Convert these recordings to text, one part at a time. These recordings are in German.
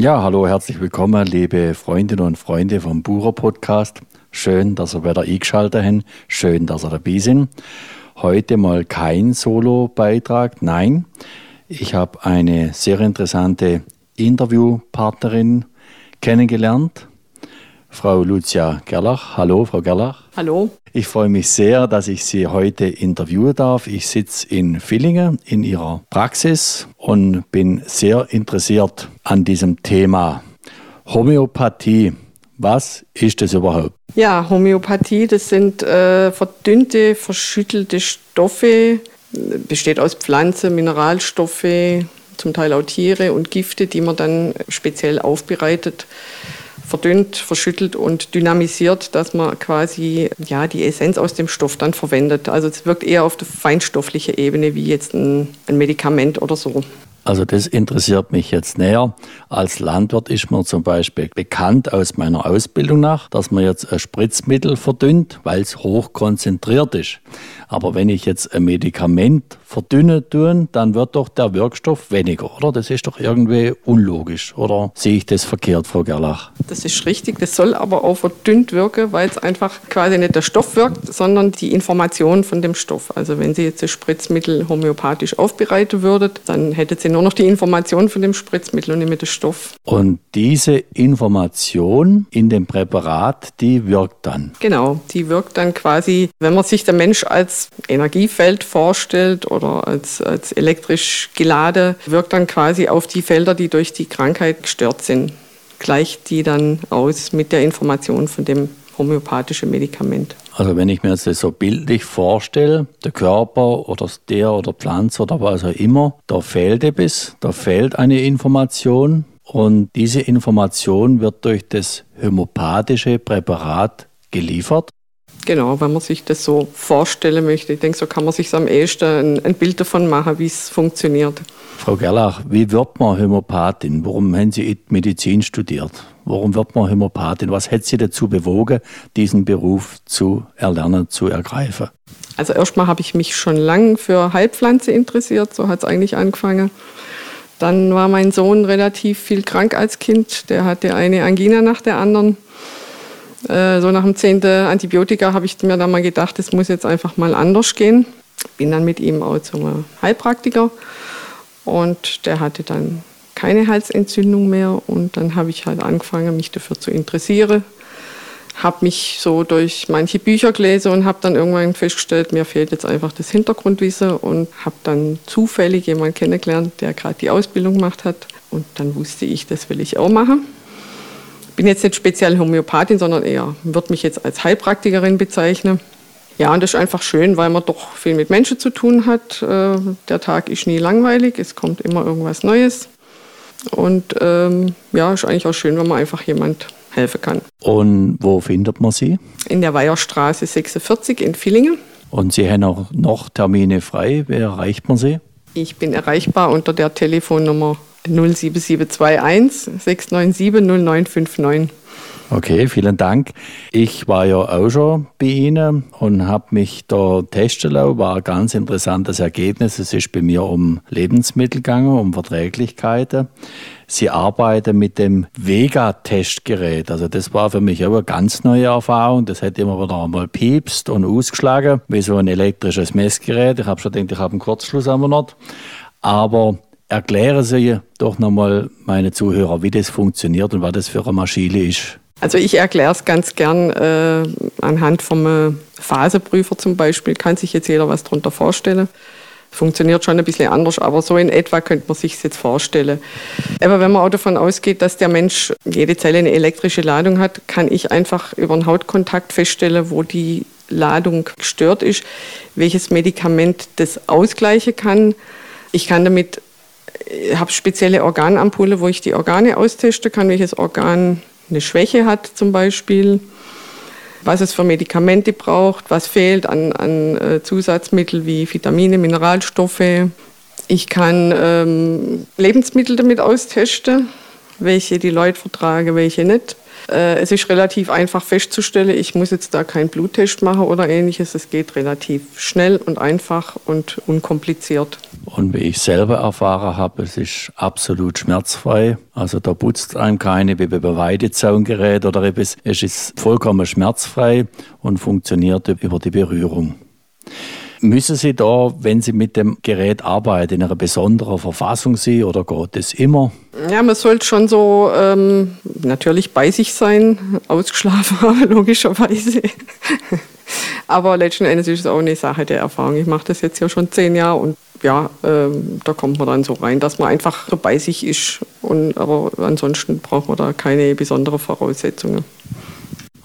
Ja, hallo, herzlich willkommen, liebe Freundinnen und Freunde vom Bucher Podcast. Schön, dass ihr wieder eingeschaltet habt. Schön, dass ihr dabei sind. Heute mal kein Solo-Beitrag. Nein, ich habe eine sehr interessante Interviewpartnerin kennengelernt. Frau Lucia Gerlach. Hallo, Frau Gerlach. Hallo. Ich freue mich sehr, dass ich Sie heute interviewen darf. Ich sitze in Villingen in Ihrer Praxis und bin sehr interessiert an diesem Thema. Homöopathie. Was ist das überhaupt? Ja, Homöopathie, das sind äh, verdünnte, verschüttelte Stoffe, besteht aus Pflanzen, Mineralstoffe, zum Teil auch Tiere und Gifte, die man dann speziell aufbereitet verdünnt, verschüttelt und dynamisiert, dass man quasi ja, die Essenz aus dem Stoff dann verwendet. Also es wirkt eher auf der feinstofflichen Ebene wie jetzt ein, ein Medikament oder so. Also das interessiert mich jetzt näher. Als Landwirt ist mir zum Beispiel bekannt aus meiner Ausbildung nach, dass man jetzt ein Spritzmittel verdünnt, weil es hoch konzentriert ist. Aber wenn ich jetzt ein Medikament verdünne tun, dann wird doch der Wirkstoff weniger, oder? Das ist doch irgendwie unlogisch. Oder sehe ich das verkehrt, Frau Gerlach? Das ist richtig. Das soll aber auch verdünnt wirken, weil es einfach quasi nicht der Stoff wirkt, sondern die Information von dem Stoff. Also wenn Sie jetzt das Spritzmittel homöopathisch aufbereiten würdet, dann hättet Sie nur noch die Information von dem Spritzmittel und nicht mehr den Stoff. Und diese Information in dem Präparat, die wirkt dann? Genau, die wirkt dann quasi, wenn man sich der Mensch als Energiefeld vorstellt oder als, als elektrisch geladen, wirkt dann quasi auf die Felder, die durch die Krankheit gestört sind. Gleicht die dann aus mit der Information von dem homöopathischen Medikament. Also wenn ich mir das so bildlich vorstelle, der Körper oder der oder Pflanze oder was auch immer, da fehlt etwas, da fehlt eine Information und diese Information wird durch das homöopathische Präparat geliefert. Genau, wenn man sich das so vorstellen möchte. Ich denke, so kann man sich am ehesten ein, ein Bild davon machen, wie es funktioniert. Frau Gerlach, wie wird man Homöopathin? Warum haben Sie Medizin studiert? Warum wird man Homöopathin? Was hat Sie dazu bewogen, diesen Beruf zu erlernen, zu ergreifen? Also erstmal habe ich mich schon lange für Heilpflanze interessiert, so hat es eigentlich angefangen. Dann war mein Sohn relativ viel krank als Kind. Der hatte eine Angina nach der anderen. Äh, so nach dem zehnten Antibiotika habe ich mir dann mal gedacht, es muss jetzt einfach mal anders gehen. Bin dann mit ihm auch zum Heilpraktiker und der hatte dann keine Halsentzündung mehr und dann habe ich halt angefangen, mich dafür zu interessieren. Habe mich so durch manche Bücher gelesen und habe dann irgendwann festgestellt, mir fehlt jetzt einfach das Hintergrundwissen und habe dann zufällig jemanden kennengelernt, der gerade die Ausbildung gemacht hat. Und dann wusste ich, das will ich auch machen bin jetzt nicht speziell Homöopathin, sondern eher, würde mich jetzt als Heilpraktikerin bezeichnen. Ja, und das ist einfach schön, weil man doch viel mit Menschen zu tun hat. Äh, der Tag ist nie langweilig, es kommt immer irgendwas Neues. Und ähm, ja, ist eigentlich auch schön, wenn man einfach jemand helfen kann. Und wo findet man Sie? In der Weiherstraße 46 in Villingen. Und Sie haben auch noch Termine frei. Wer erreicht man Sie? Ich bin erreichbar unter der Telefonnummer 07721 697 0959. Okay, vielen Dank. Ich war ja auch schon bei Ihnen und habe mich da testen lassen. War ein ganz interessantes Ergebnis. Es ist bei mir um Lebensmittel gegangen, um Verträglichkeiten. Sie arbeiten mit dem Vega-Testgerät. Also das war für mich auch eine ganz neue Erfahrung. Das hat immer wieder einmal piepst und ausgeschlagen, wie so ein elektrisches Messgerät. Ich habe schon gedacht, ich habe einen Kurzschluss am Monat. Aber Erklären Sie doch nochmal meine Zuhörer, wie das funktioniert und was das für eine Maschine ist. Also ich erkläre es ganz gern äh, anhand vom äh, Phaseprüfer zum Beispiel. Kann sich jetzt jeder was darunter vorstellen. Funktioniert schon ein bisschen anders, aber so in etwa könnte man sich jetzt vorstellen. Aber wenn man auch davon ausgeht, dass der Mensch jede Zelle eine elektrische Ladung hat, kann ich einfach über einen Hautkontakt feststellen, wo die Ladung gestört ist, welches Medikament das ausgleichen kann. Ich kann damit habe spezielle Organampulle, wo ich die Organe austesten kann, welches Organ eine Schwäche hat zum Beispiel, was es für Medikamente braucht, was fehlt an, an äh, Zusatzmittel wie Vitamine, Mineralstoffe. Ich kann ähm, Lebensmittel damit austesten, welche die Leute vertragen, welche nicht. Äh, es ist relativ einfach festzustellen, ich muss jetzt da keinen Bluttest machen oder ähnliches. Es geht relativ schnell und einfach und unkompliziert. Und wie ich selber erfahren habe, es ist absolut schmerzfrei. Also da putzt einem keine wie bei Weidezaungerät oder etwas. Es ist vollkommen schmerzfrei und funktioniert über die Berührung. Müssen Sie da, wenn Sie mit dem Gerät arbeiten, in einer besonderen Verfassung sein oder geht das immer? Ja, man sollte schon so ähm, natürlich bei sich sein, ausgeschlafen haben, logischerweise. Aber letzten Endes ist es auch eine Sache der Erfahrung. Ich mache das jetzt ja schon zehn Jahre und ja, ähm, da kommt man dann so rein, dass man einfach bei sich ist. Und, aber ansonsten braucht man da keine besonderen Voraussetzungen.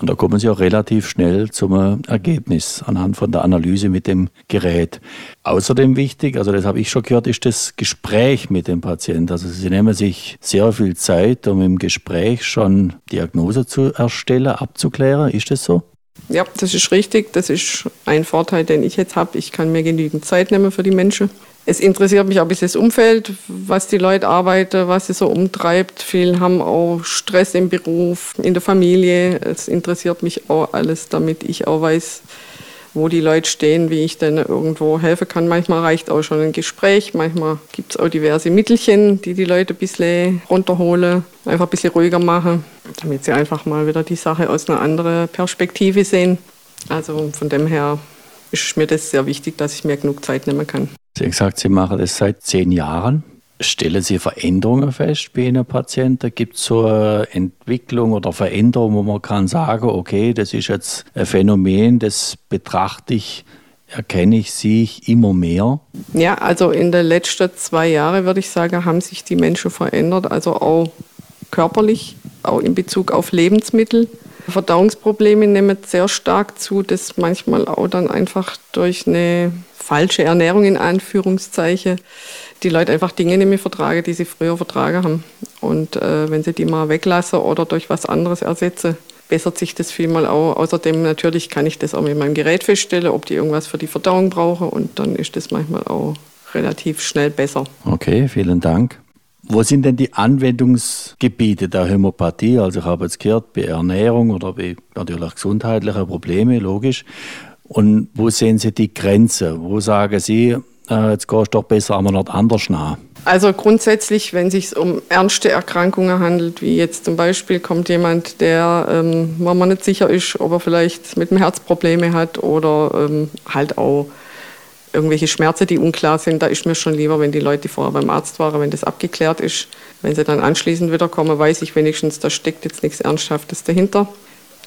Und da kommen Sie auch relativ schnell zum Ergebnis anhand von der Analyse mit dem Gerät. Außerdem wichtig, also das habe ich schon gehört, ist das Gespräch mit dem Patienten. Also Sie nehmen sich sehr viel Zeit, um im Gespräch schon Diagnose zu erstellen, abzuklären. Ist das so? Ja, das ist richtig. Das ist ein Vorteil, den ich jetzt habe. Ich kann mir genügend Zeit nehmen für die Menschen. Es interessiert mich auch ein bisschen das Umfeld, was die Leute arbeiten, was sie so umtreibt. Viele haben auch Stress im Beruf, in der Familie. Es interessiert mich auch alles, damit ich auch weiß, wo die Leute stehen, wie ich denn irgendwo helfen kann. Manchmal reicht auch schon ein Gespräch, manchmal gibt es auch diverse Mittelchen, die die Leute ein bisschen runterholen, einfach ein bisschen ruhiger machen, damit sie einfach mal wieder die Sache aus einer anderen Perspektive sehen. Also von dem her ist mir das sehr wichtig, dass ich mir genug Zeit nehmen kann. Sie haben gesagt, Sie machen das seit zehn Jahren. Stellen Sie Veränderungen fest bei Ihren Patienten? Gibt es so eine Entwicklung oder Veränderung, wo man kann sagen, okay, das ist jetzt ein Phänomen, das betrachte ich, erkenne ich, sehe ich immer mehr? Ja, also in den letzten zwei Jahren, würde ich sagen, haben sich die Menschen verändert, also auch körperlich, auch in Bezug auf Lebensmittel. Verdauungsprobleme nehmen sehr stark zu, das manchmal auch dann einfach durch eine falsche Ernährung in Anführungszeichen die Leute einfach Dinge nicht mehr vertragen, die sie früher vertragen haben. Und äh, wenn sie die mal weglassen oder durch was anderes ersetzen, bessert sich das vielmal auch. Außerdem natürlich kann ich das auch mit meinem Gerät feststellen, ob die irgendwas für die Verdauung brauchen und dann ist das manchmal auch relativ schnell besser. Okay, vielen Dank. Wo sind denn die Anwendungsgebiete der Hämopathie? Also ich habe jetzt gehört, bei Ernährung oder bei natürlich gesundheitlichen Problemen, logisch. Und wo sehen Sie die Grenze? Wo sagen Sie, äh, jetzt gehst du doch besser einmal noch anders nach? Also grundsätzlich, wenn es sich um ernste Erkrankungen handelt, wie jetzt zum Beispiel kommt jemand, der, ähm, wo man nicht sicher ist, ob er vielleicht mit dem Herz Probleme hat oder ähm, halt auch irgendwelche Schmerzen, die unklar sind, da ist mir schon lieber, wenn die Leute vorher beim Arzt waren, wenn das abgeklärt ist. Wenn sie dann anschließend wiederkommen, weiß ich wenigstens, da steckt jetzt nichts Ernsthaftes dahinter.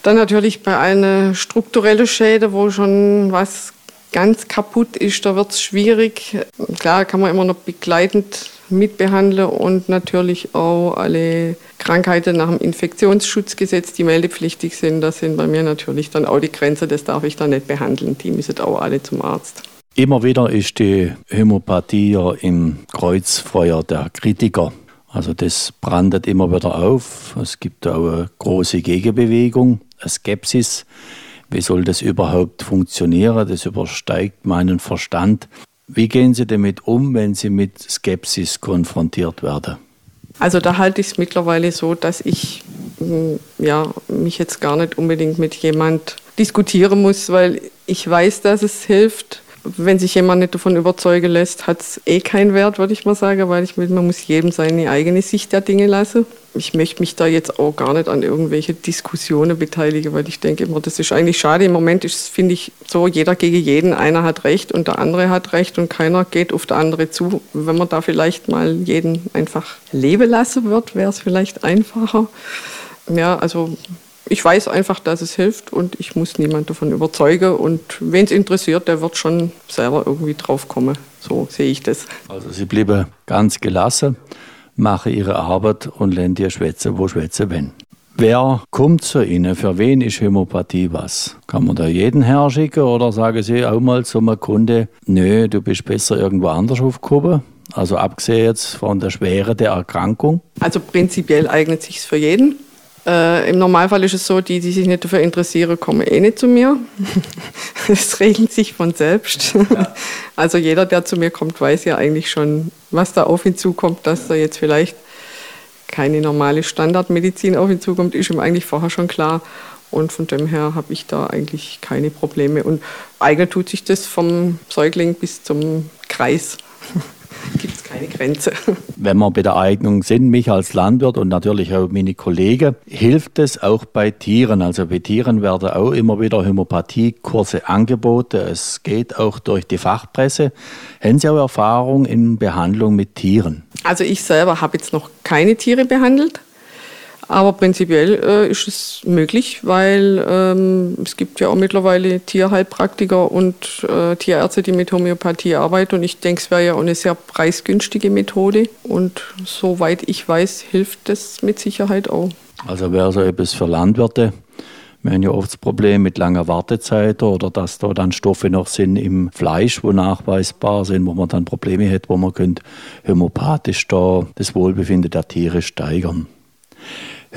Dann natürlich bei einer strukturellen Schäde, wo schon was ganz kaputt ist, da wird es schwierig. Klar kann man immer noch begleitend mitbehandeln und natürlich auch alle Krankheiten nach dem Infektionsschutzgesetz, die meldepflichtig sind, das sind bei mir natürlich dann auch die Grenzen, das darf ich dann nicht behandeln. Die müssen auch alle zum Arzt. Immer wieder ist die Hämopathie ja im Kreuzfeuer der Kritiker. Also das brandet immer wieder auf. Es gibt auch eine große Gegenbewegung eine Skepsis. Wie soll das überhaupt funktionieren? Das übersteigt meinen Verstand. Wie gehen Sie damit um, wenn Sie mit Skepsis konfrontiert werden? Also da halte ich es mittlerweile so, dass ich hm, ja, mich jetzt gar nicht unbedingt mit jemand diskutieren muss, weil ich weiß, dass es hilft wenn sich jemand nicht davon überzeugen lässt, hat es eh keinen Wert, würde ich mal sagen, weil ich, man muss jedem seine eigene Sicht der Dinge lassen. Ich möchte mich da jetzt auch gar nicht an irgendwelche Diskussionen beteiligen, weil ich denke immer, das ist eigentlich schade. Im Moment ist finde ich, so, jeder gegen jeden, einer hat recht und der andere hat recht und keiner geht auf der andere zu. Wenn man da vielleicht mal jeden einfach leben lassen wird, wäre es vielleicht einfacher. Ja, also ich weiß einfach, dass es hilft und ich muss niemanden davon überzeugen. Und wen es interessiert, der wird schon selber irgendwie drauf kommen. So sehe ich das. Also Sie bleiben ganz gelassen, machen Ihre Arbeit und lernen dir schwätzen, wo schwätzen wenn. Wer kommt zu Ihnen? Für wen ist Hämopathie was? Kann man da jeden herschicken oder sagen Sie auch mal zu einem Kunde, nö, du bist besser irgendwo anders aufgehoben? Also abgesehen jetzt von der Schwere der Erkrankung? Also prinzipiell eignet sich für jeden. Äh, Im Normalfall ist es so, die, die sich nicht dafür interessieren, kommen eh nicht zu mir. Es regelt sich von selbst. Ja. Also jeder, der zu mir kommt, weiß ja eigentlich schon, was da auf ihn zukommt, dass er jetzt vielleicht keine normale Standardmedizin auf ihn zukommt, ist ihm eigentlich vorher schon klar. Und von dem her habe ich da eigentlich keine Probleme. Und eignet tut sich das vom Säugling bis zum Kreis. Keine Grenze. Wenn wir bei der Eignung sind, mich als Landwirt und natürlich auch meine Kollegen, hilft es auch bei Tieren. Also bei Tieren werden auch immer wieder Homöopathiekurse angeboten. Es geht auch durch die Fachpresse. Haben Sie auch Erfahrung in Behandlung mit Tieren? Also ich selber habe jetzt noch keine Tiere behandelt. Aber prinzipiell äh, ist es möglich, weil ähm, es gibt ja auch mittlerweile Tierheilpraktiker und äh, Tierärzte, die mit Homöopathie arbeiten. Und ich denke, es wäre ja auch eine sehr preisgünstige Methode. Und soweit ich weiß, hilft das mit Sicherheit auch. Also wäre so etwas für Landwirte. Wir haben ja oft das Problem mit langer Wartezeit oder dass da dann Stoffe noch sind im Fleisch, wo nachweisbar sind, wo man dann Probleme hat, wo man könnte homöopathisch da das Wohlbefinden der Tiere steigern.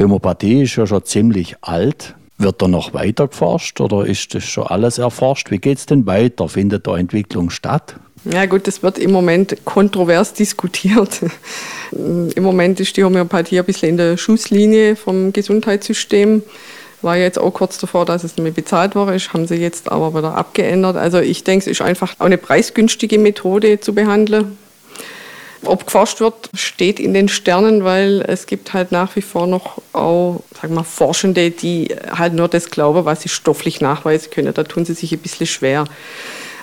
Homöopathie ist ja schon ziemlich alt. Wird da noch weiter geforscht oder ist das schon alles erforscht? Wie geht es denn weiter? Findet da Entwicklung statt? Ja gut, das wird im Moment kontrovers diskutiert. Im Moment ist die Homöopathie ein bisschen in der Schusslinie vom Gesundheitssystem. War jetzt auch kurz davor, dass es nicht mehr bezahlt worden ist, haben sie jetzt aber wieder abgeändert. Also ich denke, es ist einfach auch eine preisgünstige Methode zu behandeln. Ob geforscht wird, steht in den Sternen, weil es gibt halt nach wie vor noch auch, sag mal, Forschende, die halt nur das glauben, was sie stofflich nachweisen können. Da tun sie sich ein bisschen schwer.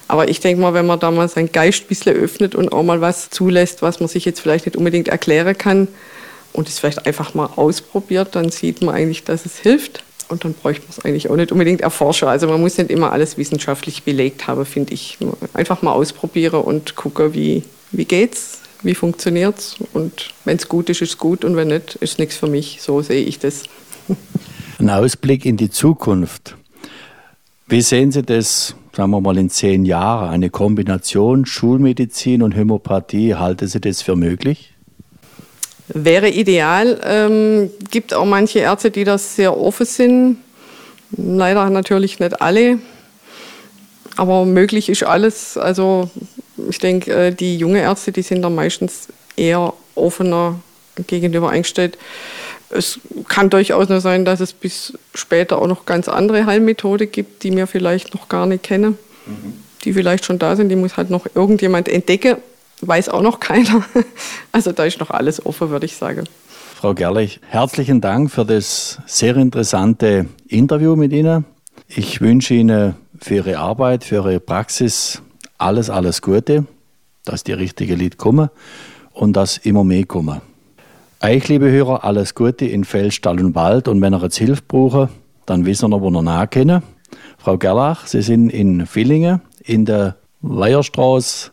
Aber ich denke mal, wenn man da mal seinen Geist ein bisschen öffnet und auch mal was zulässt, was man sich jetzt vielleicht nicht unbedingt erklären kann und es vielleicht einfach mal ausprobiert, dann sieht man eigentlich, dass es hilft. Und dann bräuchte man es eigentlich auch nicht unbedingt erforschen. Also man muss nicht immer alles wissenschaftlich belegt haben, finde ich. Einfach mal ausprobieren und gucken, wie, wie geht's, wie funktioniert es. Und wenn es gut ist, ist es gut und wenn nicht, ist nichts für mich. So sehe ich das. Ein Ausblick in die Zukunft. Wie sehen Sie das, sagen wir mal, in zehn Jahren? Eine Kombination Schulmedizin und Hämopathie, halten Sie das für möglich? Wäre ideal. Ähm, gibt auch manche Ärzte, die das sehr offen sind. Leider natürlich nicht alle. Aber möglich ist alles. Also ich denke, äh, die junge Ärzte, die sind da meistens eher offener gegenüber eingestellt. Es kann durchaus nur sein, dass es bis später auch noch ganz andere Heilmethoden gibt, die wir vielleicht noch gar nicht kennen, mhm. die vielleicht schon da sind. Die muss halt noch irgendjemand entdecken, weiß auch noch keiner. Also da ist noch alles offen, würde ich sagen. Frau Gerlich, herzlichen Dank für das sehr interessante Interview mit Ihnen. Ich wünsche Ihnen für Ihre Arbeit, für Ihre Praxis alles, alles Gute, dass die richtigen Lied kommen und dass immer mehr kommen. Euch, liebe Hörer, alles Gute in Feld, Stall und Wald und wenn ihr jetzt Hilfe braucht, dann wissen wir, wo ihr nachkennen. Frau Gerlach, Sie sind in Villingen in der Weierstraße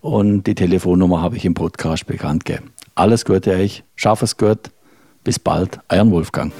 und die Telefonnummer habe ich im Podcast bekannt gegeben. Alles Gute euch, schaff es gut, bis bald, euren Wolfgang.